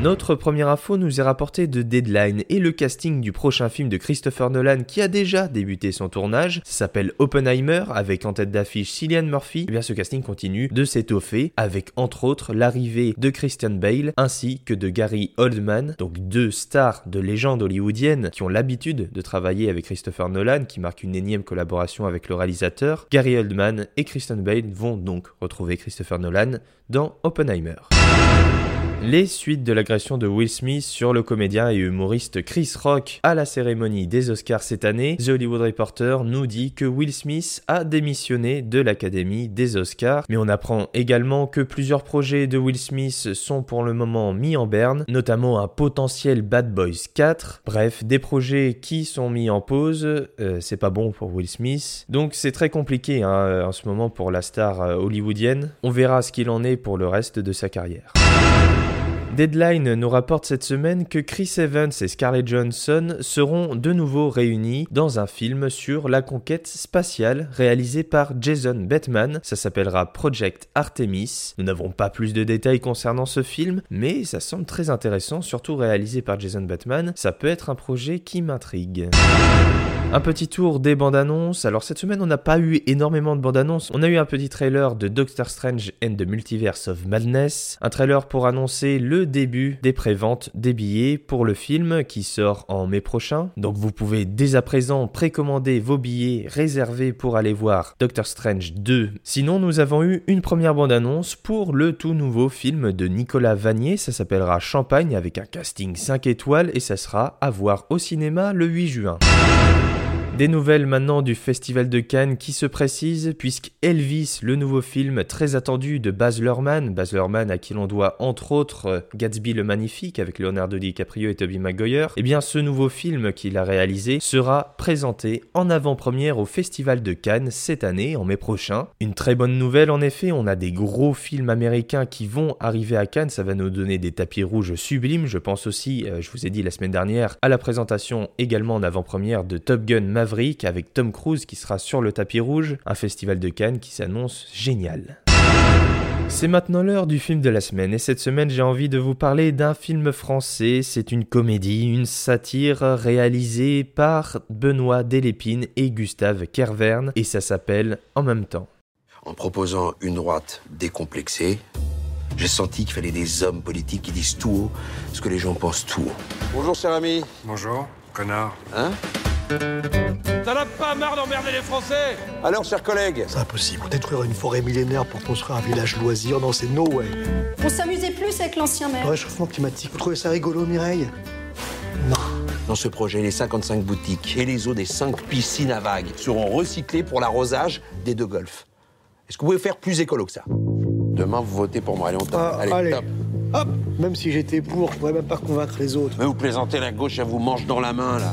Notre première info nous est rapportée de Deadline et le casting du prochain film de Christopher Nolan qui a déjà débuté son tournage. S'appelle Oppenheimer avec en tête d'affiche Cillian Murphy. Et eh bien ce casting continue de s'étoffer avec entre autres l'arrivée de Christian Bale ainsi que de Gary Oldman, donc deux stars de légende hollywoodienne qui ont l'habitude de travailler avec Christopher Nolan qui marque une énième collaboration avec le réalisateur. Gary Oldman et Christian Bale vont donc retrouver Christopher Nolan dans Oppenheimer. Les suites de l'agression de Will Smith sur le comédien et humoriste Chris Rock à la cérémonie des Oscars cette année, The Hollywood Reporter nous dit que Will Smith a démissionné de l'Académie des Oscars, mais on apprend également que plusieurs projets de Will Smith sont pour le moment mis en berne, notamment un potentiel Bad Boys 4, bref, des projets qui sont mis en pause, euh, c'est pas bon pour Will Smith, donc c'est très compliqué hein, en ce moment pour la star euh, hollywoodienne, on verra ce qu'il en est pour le reste de sa carrière. Deadline nous rapporte cette semaine que Chris Evans et Scarlett Johansson seront de nouveau réunis dans un film sur la conquête spatiale réalisé par Jason Bateman. Ça s'appellera Project Artemis. Nous n'avons pas plus de détails concernant ce film, mais ça semble très intéressant, surtout réalisé par Jason Bateman. Ça peut être un projet qui m'intrigue. Un petit tour des bandes annonces. Alors cette semaine, on n'a pas eu énormément de bandes annonces. On a eu un petit trailer de Doctor Strange and the Multiverse of Madness. Un trailer pour annoncer le début des préventes des billets pour le film qui sort en mai prochain. Donc vous pouvez dès à présent précommander vos billets réservés pour aller voir Doctor Strange 2. Sinon, nous avons eu une première bande annonce pour le tout nouveau film de Nicolas Vanier. Ça s'appellera Champagne avec un casting 5 étoiles et ça sera à voir au cinéma le 8 juin. Des nouvelles maintenant du Festival de Cannes qui se précisent, puisque Elvis, le nouveau film très attendu de Baz Luhrmann, Baz Luhrmann à qui l'on doit entre autres Gatsby le Magnifique avec Leonardo DiCaprio et Tobey Maguire, eh bien ce nouveau film qu'il a réalisé sera présenté en avant-première au Festival de Cannes cette année, en mai prochain. Une très bonne nouvelle en effet, on a des gros films américains qui vont arriver à Cannes, ça va nous donner des tapis rouges sublimes, je pense aussi, euh, je vous ai dit la semaine dernière, à la présentation également en avant-première de Top Gun Maverick avec Tom Cruise qui sera sur le tapis rouge, un festival de Cannes qui s'annonce génial. C'est maintenant l'heure du film de la semaine et cette semaine j'ai envie de vous parler d'un film français, c'est une comédie, une satire réalisée par Benoît Delépine et Gustave Kerverne et ça s'appelle En même temps. En proposant une droite décomplexée, j'ai senti qu'il fallait des hommes politiques qui disent tout haut ce que les gens pensent tout haut. Bonjour cher ami. Bonjour, connard. Hein? T'en as pas marre d'emmerder les Français Alors, chers collègues C'est impossible. Détruire une forêt millénaire pour construire un village loisir, non, c'est no way. On s'amusait plus avec l'ancien maire. Le réchauffement climatique, vous trouvez ça rigolo, Mireille Non. Dans ce projet, les 55 boutiques et les eaux des 5 piscines à vagues seront recyclées pour l'arrosage des deux golfs. Est-ce que vous pouvez faire plus écolo que ça? Demain, vous votez pour Marion Ah, allez, allez. top. Hop Même si j'étais pour, je pourrais même pas convaincre les autres. Mais vous plaisantez, la gauche, elle vous mange dans la main, là.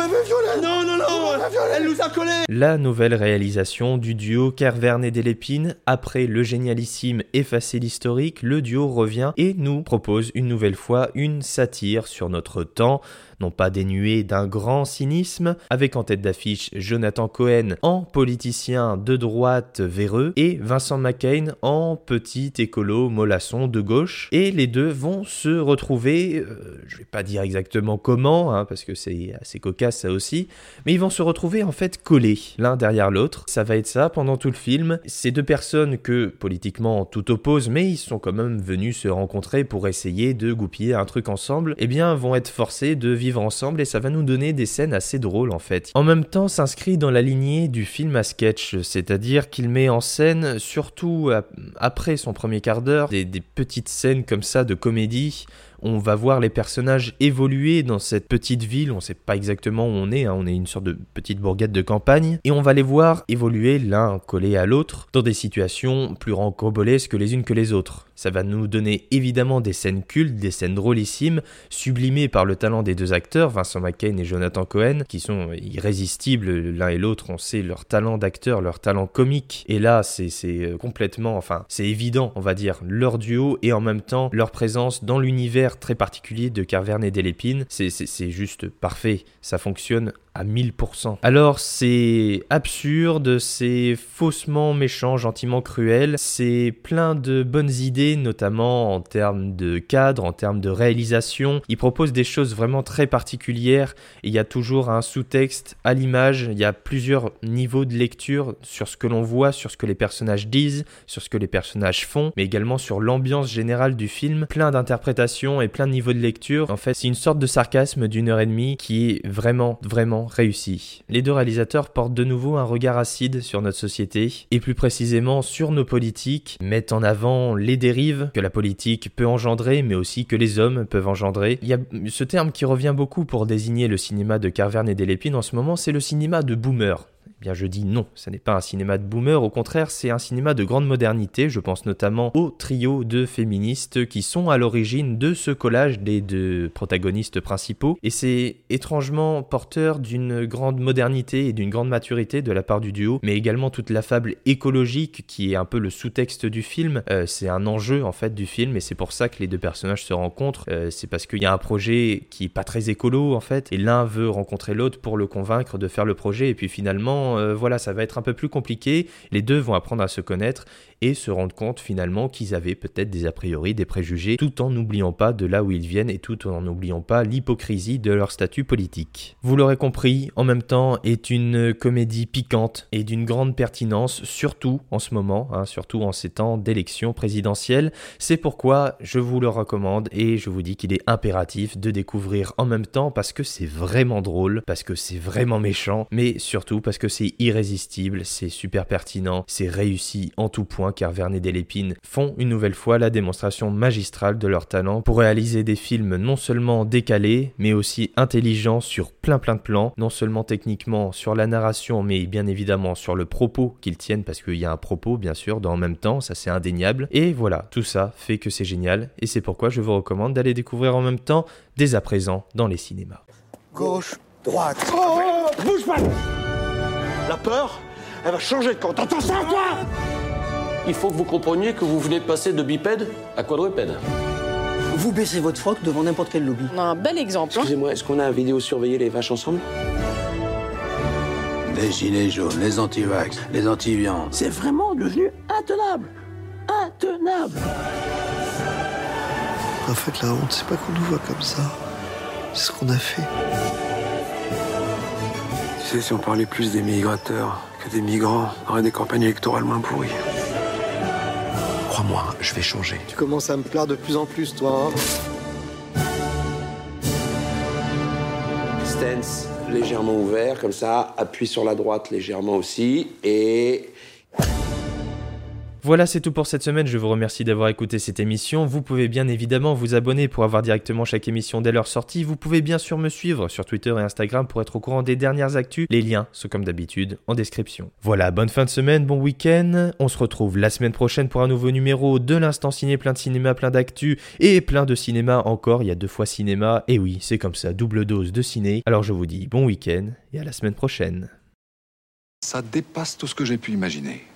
Vous m'avez violé Non, non, non Elle nous a collés. La nouvelle réalisation du duo Kerverne et Delépine, après le génialissime Effacer l'historique, le duo revient et nous propose une nouvelle fois une satire sur notre temps, non pas dénué d'un grand cynisme, avec en tête d'affiche Jonathan Cohen en politicien de droite véreux et Vincent McCain en petit écolo mollasson de gauche. Et les deux vont se retrouver, euh, je vais pas dire exactement comment, hein, parce que c'est assez cocasse ça aussi, mais ils vont se retrouver en fait collés l'un derrière l'autre. Ça va être ça pendant tout le film. Ces deux personnes que politiquement tout oppose, mais ils sont quand même venus se rencontrer pour essayer de goupiller un truc ensemble, eh bien vont être forcés de vivre ensemble et ça va nous donner des scènes assez drôles en fait. En même temps, s'inscrit dans la lignée du film à sketch, c'est-à-dire qu'il met en scène, surtout après son premier quart d'heure, des petites scènes comme ça de comédie on va voir les personnages évoluer dans cette petite ville, on ne sait pas exactement où on est, hein. on est une sorte de petite bourgade de campagne, et on va les voir évoluer l'un collé à l'autre dans des situations plus rancobolesques les unes que les autres. Ça va nous donner évidemment des scènes cultes, des scènes drôlissimes, sublimées par le talent des deux acteurs, Vincent McCain et Jonathan Cohen, qui sont irrésistibles l'un et l'autre. On sait leur talent d'acteur, leur talent comique. Et là, c'est euh, complètement, enfin, c'est évident, on va dire, leur duo et en même temps leur présence dans l'univers très particulier de Carverne et Delépine. C'est juste parfait. Ça fonctionne à 1000%. Alors c'est absurde, c'est faussement méchant, gentiment cruel, c'est plein de bonnes idées, notamment en termes de cadre, en termes de réalisation. Il propose des choses vraiment très particulières, il y a toujours un sous-texte à l'image, il y a plusieurs niveaux de lecture sur ce que l'on voit, sur ce que les personnages disent, sur ce que les personnages font, mais également sur l'ambiance générale du film, plein d'interprétations et plein de niveaux de lecture. En fait, c'est une sorte de sarcasme d'une heure et demie qui est vraiment, vraiment réussi. Les deux réalisateurs portent de nouveau un regard acide sur notre société, et plus précisément sur nos politiques, mettent en avant les dérives que la politique peut engendrer, mais aussi que les hommes peuvent engendrer. Il y a ce terme qui revient beaucoup pour désigner le cinéma de Carverne et Delépine en ce moment, c'est le cinéma de boomer bien je dis non, ce n'est pas un cinéma de boomer, au contraire c'est un cinéma de grande modernité, je pense notamment au trio de féministes qui sont à l'origine de ce collage des deux protagonistes principaux, et c'est étrangement porteur d'une grande modernité et d'une grande maturité de la part du duo, mais également toute la fable écologique qui est un peu le sous-texte du film, euh, c'est un enjeu en fait du film, et c'est pour ça que les deux personnages se rencontrent, euh, c'est parce qu'il y a un projet qui est pas très écolo en fait, et l'un veut rencontrer l'autre pour le convaincre de faire le projet, et puis finalement euh, voilà, ça va être un peu plus compliqué. Les deux vont apprendre à se connaître et se rendre compte finalement qu'ils avaient peut-être des a priori, des préjugés, tout en n'oubliant pas de là où ils viennent et tout en n'oubliant pas l'hypocrisie de leur statut politique. Vous l'aurez compris, en même temps est une comédie piquante et d'une grande pertinence, surtout en ce moment, hein, surtout en ces temps d'élection présidentielle. C'est pourquoi je vous le recommande et je vous dis qu'il est impératif de découvrir en même temps parce que c'est vraiment drôle, parce que c'est vraiment méchant, mais surtout parce que c'est irrésistible, c'est super pertinent, c'est réussi en tout point car Vernet et Delépine font une nouvelle fois la démonstration magistrale de leur talent pour réaliser des films non seulement décalés, mais aussi intelligents sur plein plein de plans, non seulement techniquement sur la narration, mais bien évidemment sur le propos qu'ils tiennent, parce qu'il y a un propos bien sûr dans en même temps, ça c'est indéniable. Et voilà, tout ça fait que c'est génial, et c'est pourquoi je vous recommande d'aller découvrir en même temps dès à présent dans les cinémas. Gauche, droite. Oh, bouge pas La peur, elle va changer de camp. T'entends ça, toi? Il faut que vous compreniez que vous venez de passer de bipède à quadrupède. Vous baissez votre froc devant n'importe quel lobby. On a un bel exemple. Hein. Excusez-moi, est-ce qu'on a un vidéo surveiller les vaches ensemble? Les gilets jaunes, les anti-vax, les anti-viandes. C'est vraiment devenu intenable. Intenable. En fait, la honte, c'est pas qu'on nous voit comme ça. C'est ce qu'on a fait. Tu sais, si on parlait plus des migrateurs que des migrants, on aurait des campagnes électorales moins pourries. Crois-moi, je vais changer. Tu commences à me plaire de plus en plus, toi. Hein Stance légèrement ouvert, comme ça. Appuie sur la droite légèrement aussi. Et voilà, c'est tout pour cette semaine. Je vous remercie d'avoir écouté cette émission. Vous pouvez bien évidemment vous abonner pour avoir directement chaque émission dès leur sortie. Vous pouvez bien sûr me suivre sur Twitter et Instagram pour être au courant des dernières actus. Les liens sont comme d'habitude en description. Voilà, bonne fin de semaine, bon week-end. On se retrouve la semaine prochaine pour un nouveau numéro de l'instant ciné, plein de cinéma, plein d'actu et plein de cinéma encore. Il y a deux fois cinéma. Et oui, c'est comme ça, double dose de ciné. Alors je vous dis bon week-end et à la semaine prochaine. Ça dépasse tout ce que j'ai pu imaginer.